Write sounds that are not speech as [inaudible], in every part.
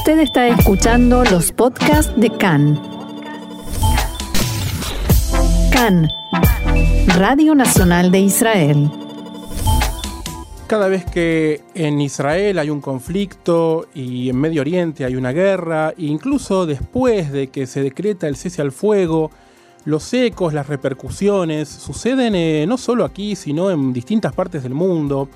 Usted está escuchando los podcasts de CAN. CAN, Radio Nacional de Israel. Cada vez que en Israel hay un conflicto y en Medio Oriente hay una guerra, incluso después de que se decreta el cese al fuego, los ecos, las repercusiones suceden eh, no solo aquí, sino en distintas partes del mundo.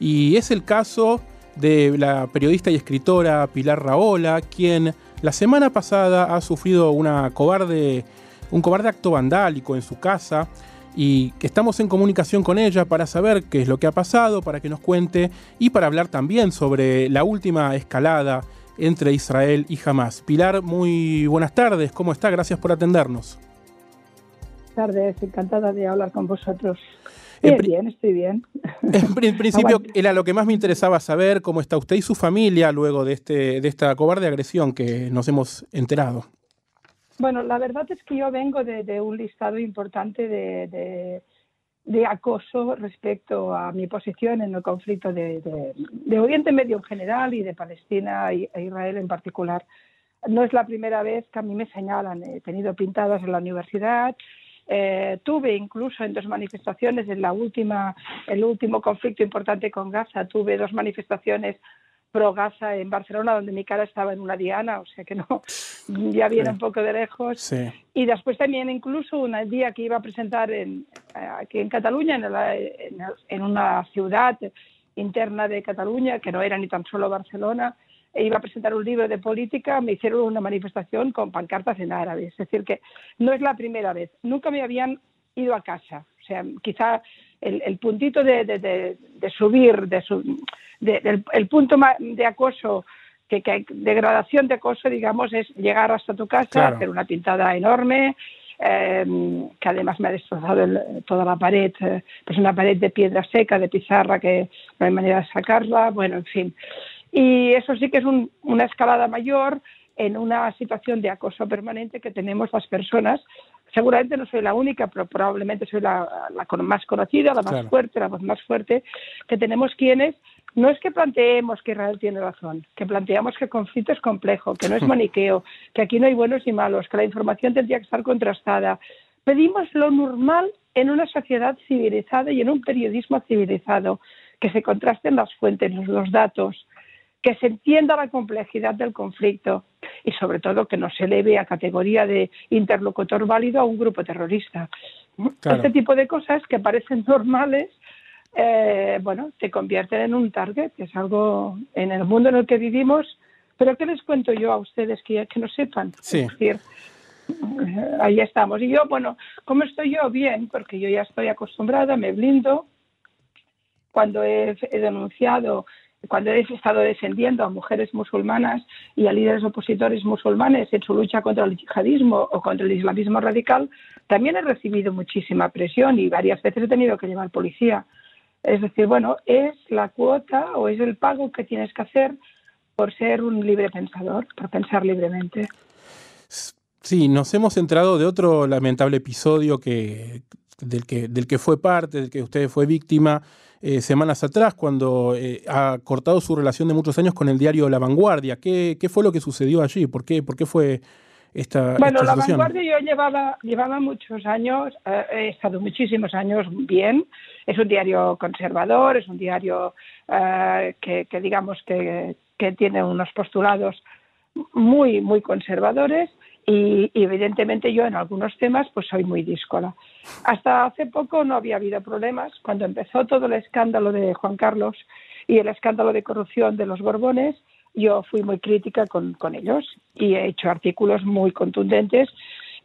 Y es el caso de la periodista y escritora Pilar Raola, quien la semana pasada ha sufrido una cobarde, un cobarde acto vandálico en su casa y que estamos en comunicación con ella para saber qué es lo que ha pasado, para que nos cuente y para hablar también sobre la última escalada entre Israel y Hamas. Pilar, muy buenas tardes, ¿cómo está? Gracias por atendernos. Buenas tardes, encantada de hablar con vosotros. Bien, bien, estoy bien. [laughs] En principio era lo que más me interesaba saber, cómo está usted y su familia luego de, este, de esta cobarde agresión que nos hemos enterado. Bueno, la verdad es que yo vengo de, un listado importante de, de, acoso respecto a mi posición en el conflicto de, Oriente Medio en general y de Palestina e Israel en particular. No es la primera vez que a mí me señalan. He tenido pintadas en la universidad, eh, tuve incluso en dos manifestaciones, en la última, el último conflicto importante con Gaza, tuve dos manifestaciones pro Gaza en Barcelona, donde mi cara estaba en una diana, o sea que no, [laughs] ya viene un poco de lejos. Y después también incluso un día que iba a presentar en, aquí en Cataluña, en, en una ciudad interna de Cataluña, que no era ni tan solo Barcelona, iba a presentar un libro de política, me hicieron una manifestación con pancartas en árabe. Es decir, que no es la primera vez. Nunca me habían ido a casa. O sea, quizá el, puntito de, de, subir, de el, punto de acoso, que, que, degradación de acoso, digamos, es llegar hasta tu casa, hacer una pintada enorme, em, que además me ha destrozado toda la pared, eh, pues una pared de piedra seca, de pizarra, que no hay manera de sacarla, bueno, en fin. Y eso sí que es una escalada mayor en una situación de acoso permanente que tenemos las personas. Seguramente no soy la única, pero probablemente soy la, más conocida, la más fuerte, la voz más fuerte, que tenemos quienes no es que planteemos que Israel tiene razón, que planteamos que el conflicto es complejo, que no es [laughs] maniqueo, que aquí no hay buenos y malos, que la información tendría que estar contrastada. Pedimos lo normal en una sociedad civilizada y en un periodismo civilizado, que se contrasten las fuentes, los datos, que se entienda la complejidad del conflicto y sobre todo que no se eleve a categoría de interlocutor válido a un grupo terrorista. Este tipo de cosas que parecen [laughs] normales, eh, bueno, te convierten en un target, que es algo en el mundo en el que vivimos, pero ¿qué les cuento yo a ustedes que, que no sepan? Sí. Es decir, ahí estamos. Y yo, bueno, ¿cómo estoy yo? Bien, porque yo ya estoy acostumbrada, me blindo. Cuando he denunciado cuando he estado defendiendo a mujeres musulmanas y a líderes opositores musulmanes en su lucha contra el yihadismo o contra el islamismo radical, también he recibido muchísima presión y varias veces he tenido que llevar policía. Es decir, bueno, es la cuota o es el pago que tienes que hacer por ser un libre pensador, por pensar libremente. Sí, nos hemos enterado de otro lamentable episodio que, del, que, del que fue parte, del que usted fue víctima, eh, semanas atrás, cuando eh, ha cortado su relación de muchos años con el diario La Vanguardia. ¿Qué, qué fue lo que sucedió allí? ¿Por qué, por qué fue esta Bueno, La Vanguardia yo llevaba, llevaba muchos años, eh, he estado muchísimos años bien. Es un diario conservador, es un diario que, que, digamos que, que tiene unos postulados muy, muy conservadores y, evidentemente yo en algunos temas pues soy muy díscola. Hasta hace poco no había habido problemas. Cuando empezó todo el escándalo de Juan Carlos y el escándalo de corrupción de los Borbones, yo fui muy crítica con, con ellos y he hecho artículos muy contundentes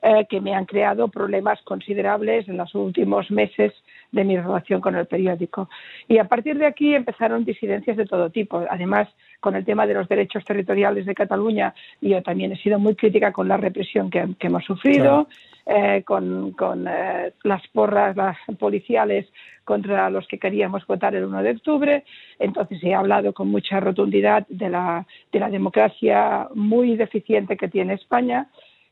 eh, que me han creado problemas considerables en los últimos meses de mi relación con el periódico. Y a partir de aquí empezaron disidencias de todo tipo. Además, con el tema de los derechos territoriales de Cataluña, yo también he sido muy crítica con la represión que, hemos sufrido, eh, con, eh, las porras las policiales contra los que queríamos votar el 1 de octubre. Entonces he hablado con mucha rotundidad de la, de la democracia muy deficiente que tiene España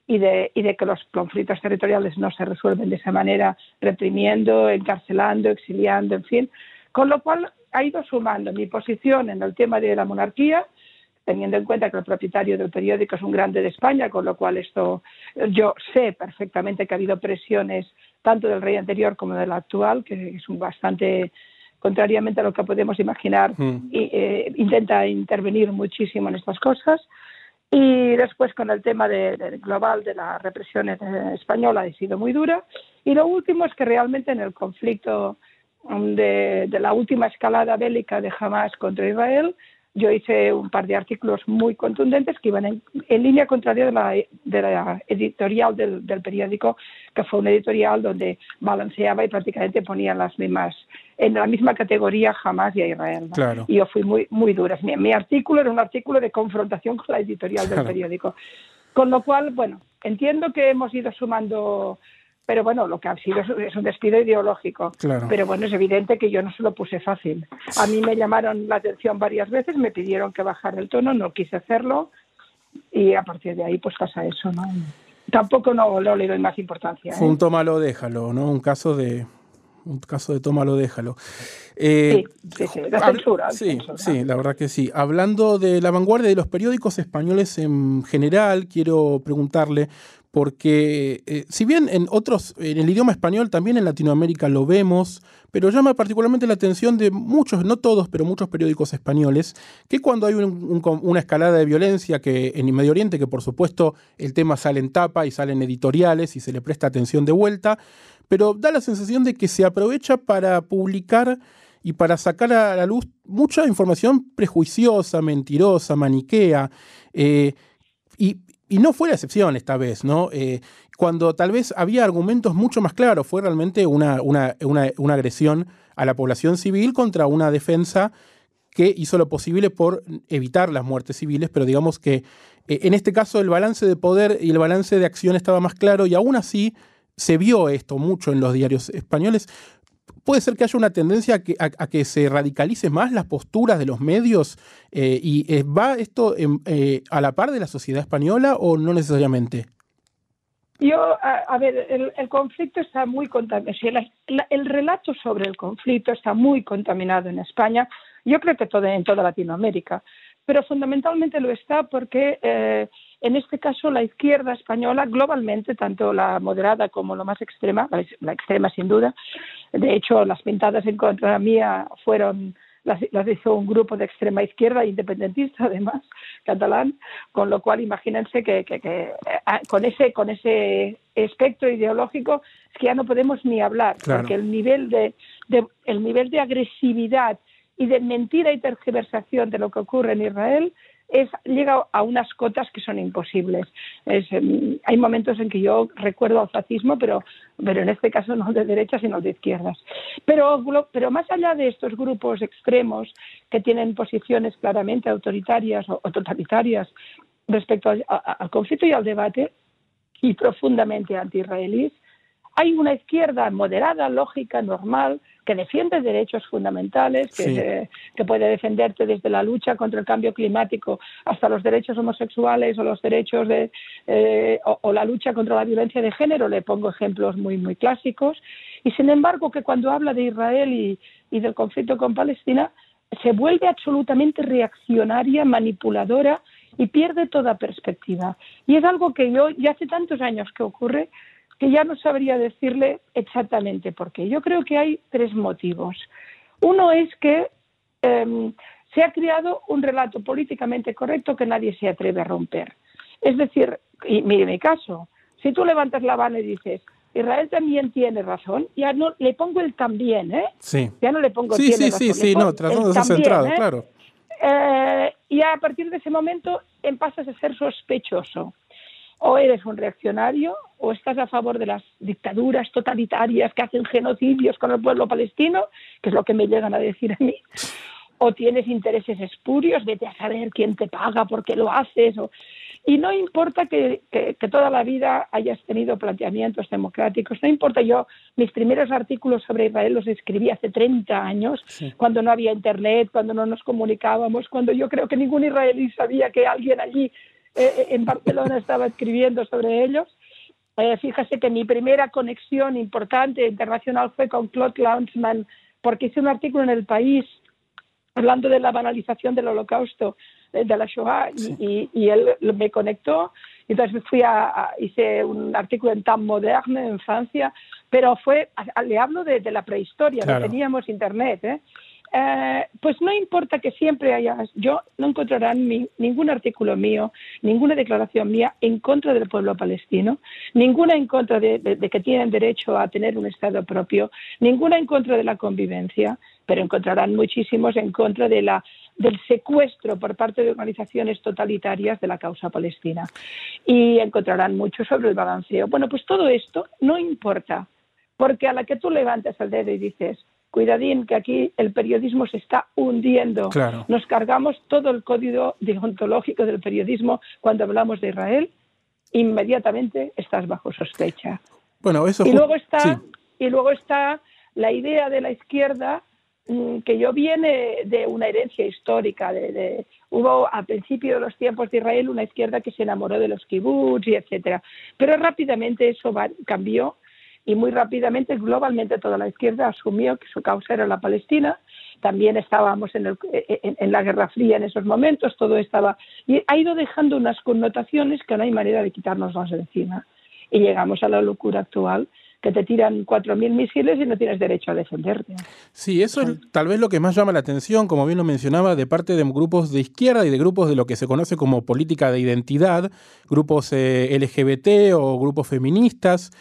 y de, y de que los conflictos territoriales no se resuelven de esa manera, reprimiendo, encarcelando, exiliando, en fin. Con lo cual ha ido sumando mi posición en el tema de la monarquía, teniendo en cuenta que el propietario del periódico es un grande de España, con lo cual esto yo sé perfectamente que ha habido presiones tanto del rey anterior como del actual, que es un bastante contrariamente a lo que podemos imaginar, mm. y, eh, intenta intervenir muchísimo en estas cosas. Y después con el tema de, global de la represión española ha sido muy dura. Y lo último es que realmente en el conflicto de, de la última escalada bélica de Hamas contra Israel, yo hice un par de artículos muy contundentes que iban en, línea contraria de la, de la editorial del, periódico, que fue una editorial donde balanceaba y prácticamente ponía las mismas, en la misma categoría jamás y a Israel. Y yo fui muy, muy dura. Mi, artículo era un artículo de confrontación con la editorial del periódico. Con lo cual, bueno, entiendo que hemos ido sumando pero bueno, lo que ha sido es un despido ideológico. Pero bueno, es evidente que yo no se lo puse fácil. A mí me llamaron la atención varias veces, me pidieron que bajara el tono, no quise hacerlo y a partir de ahí pues pasa eso, ¿no? Tampoco no, le doy más importancia. Fue un ¿eh? tómalo, déjalo, ¿no? Un caso de un caso de tómalo, déjalo. Eh, sí, sí, la censura. Sí, sí, la verdad que sí. Hablando de la vanguardia de los periódicos españoles en general, quiero preguntarle porque eh, si bien en otros, en el idioma español también en Latinoamérica lo vemos, pero llama particularmente la atención de muchos, no todos, pero muchos periódicos españoles, que cuando hay una escalada de violencia que en Medio Oriente, que por supuesto el tema sale en tapa y salen editoriales y se le presta atención de vuelta, pero da la sensación de que se aprovecha para publicar y para sacar a la luz mucha información prejuiciosa, mentirosa, maniquea. Eh, y, y no fue la excepción esta vez, ¿no? Eh, cuando tal vez había argumentos mucho más claros, fue realmente una, una, una, agresión a la población civil contra una defensa que hizo lo posible por evitar las muertes civiles, pero digamos que eh, en este caso el balance de poder y el balance de acción estaba más claro y aún así se vio esto mucho en los diarios españoles puede ser que haya una tendencia a que, se radicalice más las posturas de los medios eh, y eh, va esto eh, a la par de la sociedad española o no necesariamente. Yo, a, ver, el, conflicto está muy contaminado, el, relato sobre el conflicto está muy contaminado en España, yo creo que todo, en toda Latinoamérica, pero fundamentalmente lo está porque en este caso, la izquierda española, globalmente, tanto la moderada como la más extrema, la, extrema sin duda, de hecho, las pintadas en contra mía fueron las, hizo un grupo de extrema izquierda, independentista [laughs] además, catalán, con lo cual imagínense que, eh, con, ese, con ese espectro ideológico es que ya no podemos ni hablar, porque el nivel de, el nivel de agresividad y de mentira y tergiversación de lo que ocurre en Israel es, llega a unas cotas que son imposibles. Em, hay momentos en que yo recuerdo al fascismo, pero, pero en este caso no de derechas, sino de izquierdas. Pero, pero más allá de estos grupos extremos que tienen posiciones claramente autoritarias o, totalitarias respecto al conflicto y al debate, y profundamente anti-israelíes, hay una izquierda moderada, lógica, normal, que defiende derechos fundamentales, que, puede defenderte desde la lucha contra el cambio climático hasta los derechos homosexuales o los derechos de eh, o, la lucha contra la violencia de género. Le pongo ejemplos muy muy clásicos. Y sin embargo, que cuando habla de Israel y, y del conflicto con Palestina se vuelve absolutamente reaccionaria, manipuladora y pierde toda perspectiva. Y es algo que yo ya hace tantos años que ocurre que ya no sabría decirle exactamente por qué. Yo creo que hay tres motivos. Uno es que em, se ha creado un relato políticamente correcto que nadie se atreve a romper. Es decir, y mire mi caso, si tú levantas la mano y dices, Israel también tiene razón, ya no le pongo el también, ¿eh? Sí. Ya no le pongo sí, sí, sí, sí, no, tratando de ser centrado, ¿eh? claro. Eh, y a partir de ese momento pasas a ser sospechoso o eres un reaccionario o estás a favor de las dictaduras totalitarias que hacen genocidios con el pueblo palestino, que es lo que me llegan a decir a mí, o tienes intereses espurios, vete a saber quién te paga, por qué lo haces. Y no importa que, toda la vida hayas tenido planteamientos democráticos, no importa yo, mis primeros artículos sobre Israel los escribí hace 30 años, cuando no había internet, cuando no nos comunicábamos, cuando yo creo que ningún israelí sabía que alguien allí eh, eh, en Barcelona estaba escribiendo sobre ellos. Eh, fíjese que mi primera conexión importante internacional fue con Claude Lanzmann, porque hice un artículo en El País hablando de la banalización del holocausto de la Shoah y, y, él me conectó. Entonces fui a, hice un artículo en Temps Moderne en Francia, pero fue, le hablo de, la prehistoria, no teníamos internet, ¿eh? Eh, pues no importa que siempre haya, yo no encontrarán ningún artículo mío, ninguna declaración mía en contra del pueblo palestino, ninguna en contra de, que tienen derecho a tener un Estado propio, ninguna en contra de la convivencia, pero encontrarán muchísimos en contra de la, del secuestro por parte de organizaciones totalitarias de la causa palestina. Y encontrarán mucho sobre el balanceo. Bueno, pues todo esto no importa, porque a la que tú levantas el dedo y dices, cuidadín, que aquí el periodismo se está hundiendo. Nos cargamos todo el código deontológico del periodismo cuando hablamos de Israel, inmediatamente estás bajo sospecha. Bueno, eso y luego está y luego está la idea de la izquierda mm, que yo viene de una herencia histórica de, hubo a principio de los tiempos de Israel una izquierda que se enamoró de los kibbutz y etcétera pero rápidamente eso cambió y muy rápidamente, globalmente, toda la izquierda asumió que su causa era la Palestina. También estábamos en, en, la Guerra Fría en esos momentos, todo estaba. Y ha ido dejando unas connotaciones que no hay manera de quitarnos de encima. Y llegamos a la locura actual que te tiran 4.000 misiles y no tienes derecho a defenderte. Sí, eso es tal vez lo que más llama la atención, como bien lo mencionaba, de parte de grupos de izquierda y de grupos de lo que se conoce como política de identidad, grupos eh, LGBT o grupos feministas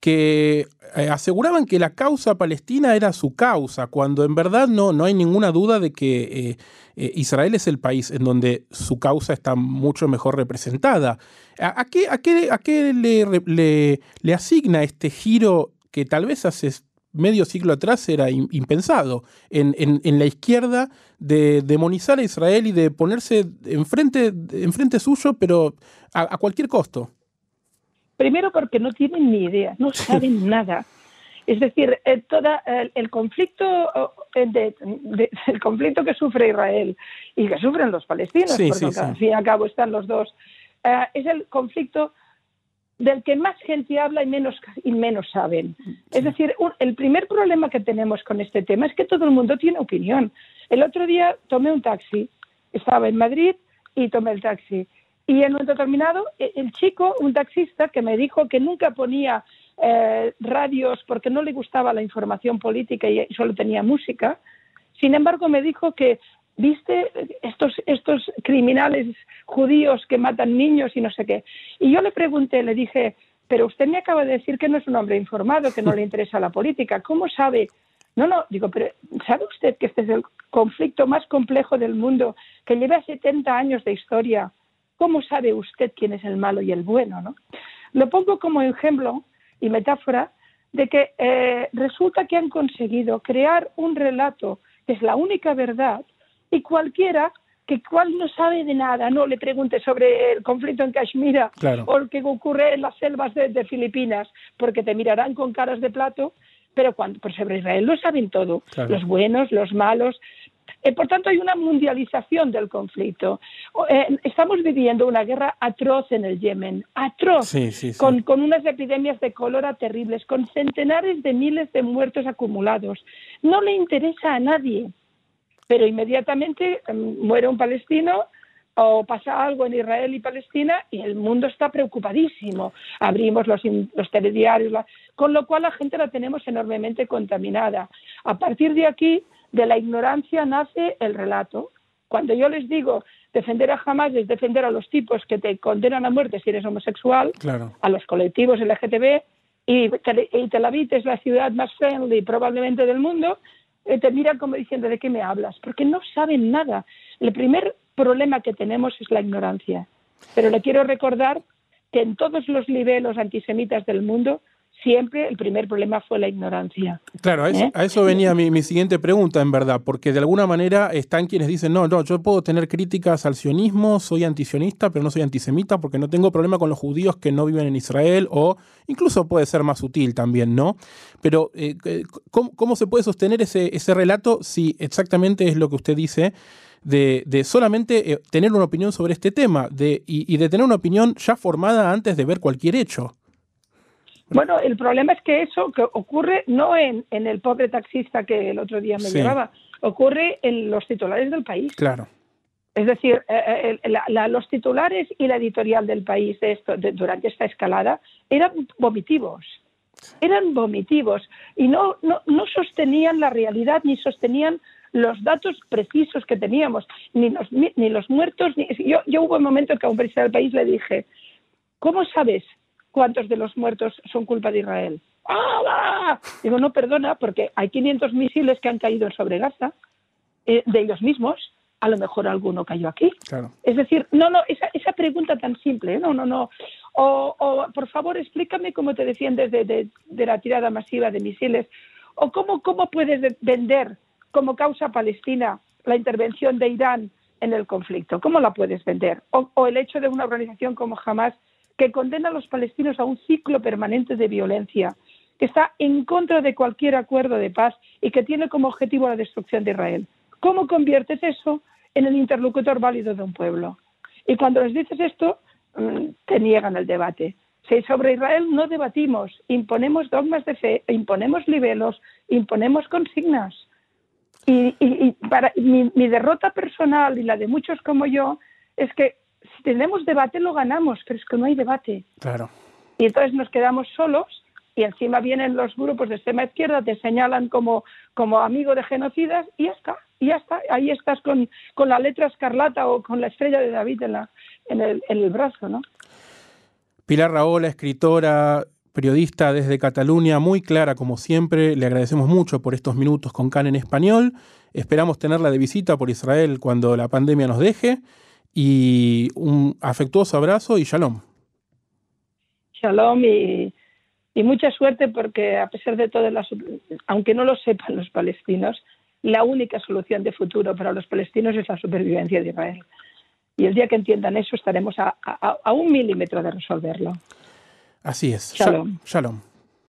que eh, aseguraban que la causa palestina era su causa, cuando en verdad no, no hay ninguna duda de que eh, eh, Israel es el país en donde su causa está mucho mejor representada. ¿A, qué, a qué, a qué le, le, asigna este giro que tal vez hace medio siglo atrás era impensado en, en, la izquierda de demonizar a Israel y de ponerse enfrente, enfrente suyo, pero a cualquier costo? Primero porque no tienen ni idea, no saben nada. Es decir, eh, toda, el, conflicto el conflicto que sufre Israel y que sufren los palestinos, porque al fin y al cabo están los dos, eh, es el conflicto del que más gente habla y menos, y menos saben. Es decir, el primer problema que tenemos con este tema es que todo el mundo tiene opinión. El otro día tomé un taxi, estaba en Madrid y tomé el taxi y en un determinado, e, el chico, un taxista, que me dijo que nunca ponía eh, radios porque no le gustaba la información política y solo tenía música, sin embargo me dijo que, viste, estos, estos criminales judíos que matan niños y no sé qué. Y yo le pregunté, le dije, pero usted me acaba de decir que no es un hombre informado, que no le [laughs] interesa la política. ¿Cómo sabe? No, no, digo, pero ¿sabe usted que este es el conflicto más complejo del mundo, que lleva 70 años de historia? ¿Cómo sabe usted quién es el malo y el bueno? ¿no? Lo pongo como ejemplo y metáfora de que eh, resulta que han conseguido crear un relato que es la única verdad y cualquiera que cual no sabe de nada, no le pregunte sobre el conflicto en Kashmir o lo que ocurre en las selvas de, Filipinas, porque te mirarán con caras de plato, pero cuando, por sobre Israel lo saben todo, los buenos, los malos, eh, por tanto, hay una mundialización del conflicto. Eh, estamos viviendo una guerra atroz en el Yemen, atroz, Con, unas epidemias de cólera terribles, con centenares de miles de muertos acumulados. No le interesa a nadie, pero inmediatamente em, muere un palestino o pasa algo en Israel y Palestina y el mundo está preocupadísimo. Abrimos los, los telediarios, con lo cual la gente la tenemos enormemente contaminada. A partir de aquí, de la ignorancia nace el relato. Cuando yo les digo defender a Hamas es defender a los tipos que te condenan a muerte si eres homosexual, a los colectivos LGTB, y, y Tel Aviv es la ciudad más friendly probablemente del mundo, eh, te miran como diciendo de qué me hablas, porque no saben nada. El primer problema que tenemos es la ignorancia. Pero le quiero recordar que en todos los niveles antisemitas del mundo siempre el primer problema fue la ignorancia. Claro, a eso, ¿Eh? venía mi, siguiente pregunta, en verdad, porque de alguna manera están quienes dicen, no, no, yo puedo tener críticas al sionismo, soy antisionista, pero no soy antisemita porque no tengo problema con los judíos que no viven en Israel, o incluso puede ser más sutil también, ¿no? Pero, eh, eh, ¿cómo, se puede sostener ese, ese relato si exactamente es lo que usted dice? De, solamente tener una opinión sobre este tema de, y de tener una opinión ya formada antes de ver cualquier hecho. Bueno, el problema es que eso que ocurre no en, el pobre taxista que el otro día me llevaba, ocurre en los titulares del país. Claro. Es decir, eh, eh, los titulares y la editorial del país de esto, durante esta escalada eran vomitivos. Eran vomitivos y no, no, no sostenían la realidad ni sostenían los datos precisos que teníamos, ni los, ni los muertos. Ni, yo, yo hubo un momento que a un presidente del país le dije, ¿cómo sabes cuántos de los muertos son culpa de Israel? ¡Ah! Digo, no, perdona, porque hay 500 misiles que han caído sobre Gaza, eh, de ellos mismos, a lo mejor alguno cayó aquí. Es decir, no, no, esa, esa pregunta tan simple, ¿eh? no, no, no. O, o, por favor, explícame cómo te defiendes de, de, de, la tirada masiva de misiles, o cómo, cómo puedes vender como causa palestina la intervención de Irán en el conflicto. ¿Cómo la puedes vender? O, o el hecho de una organización como Hamas que condena a los palestinos a un ciclo permanente de violencia, que está en contra de cualquier acuerdo de paz y que tiene como objetivo la destrucción de Israel. ¿Cómo conviertes eso en el interlocutor válido de un pueblo? Y cuando les dices esto, mm, te niegan el debate. Si sobre Israel no debatimos, imponemos dogmas de fe, imponemos libelos, imponemos consignas. Y, para mi, mi, derrota personal y la de muchos como yo es que si tenemos debate lo ganamos, pero es que no hay debate. Claro. Y entonces nos quedamos solos y encima vienen los grupos de extrema izquierda, te señalan como, como amigo de genocidas y ya está, y ya está. Ahí estás con, con la letra escarlata o con la estrella de David en, la, en, el, en el brazo, ¿no? Pilar Raola, escritora, periodista desde Cataluña, muy clara como siempre. Le agradecemos mucho por estos minutos con CAN en español. Esperamos tenerla de visita por Israel cuando la pandemia nos deje. Y un afectuoso abrazo y shalom. Shalom y y mucha suerte porque a pesar de todo, aunque no lo sepan los palestinos, la única solución de futuro para los palestinos es la supervivencia de Israel. Y el día que entiendan eso estaremos a, a un milímetro de resolverlo. Así es. Shalom. Shalom.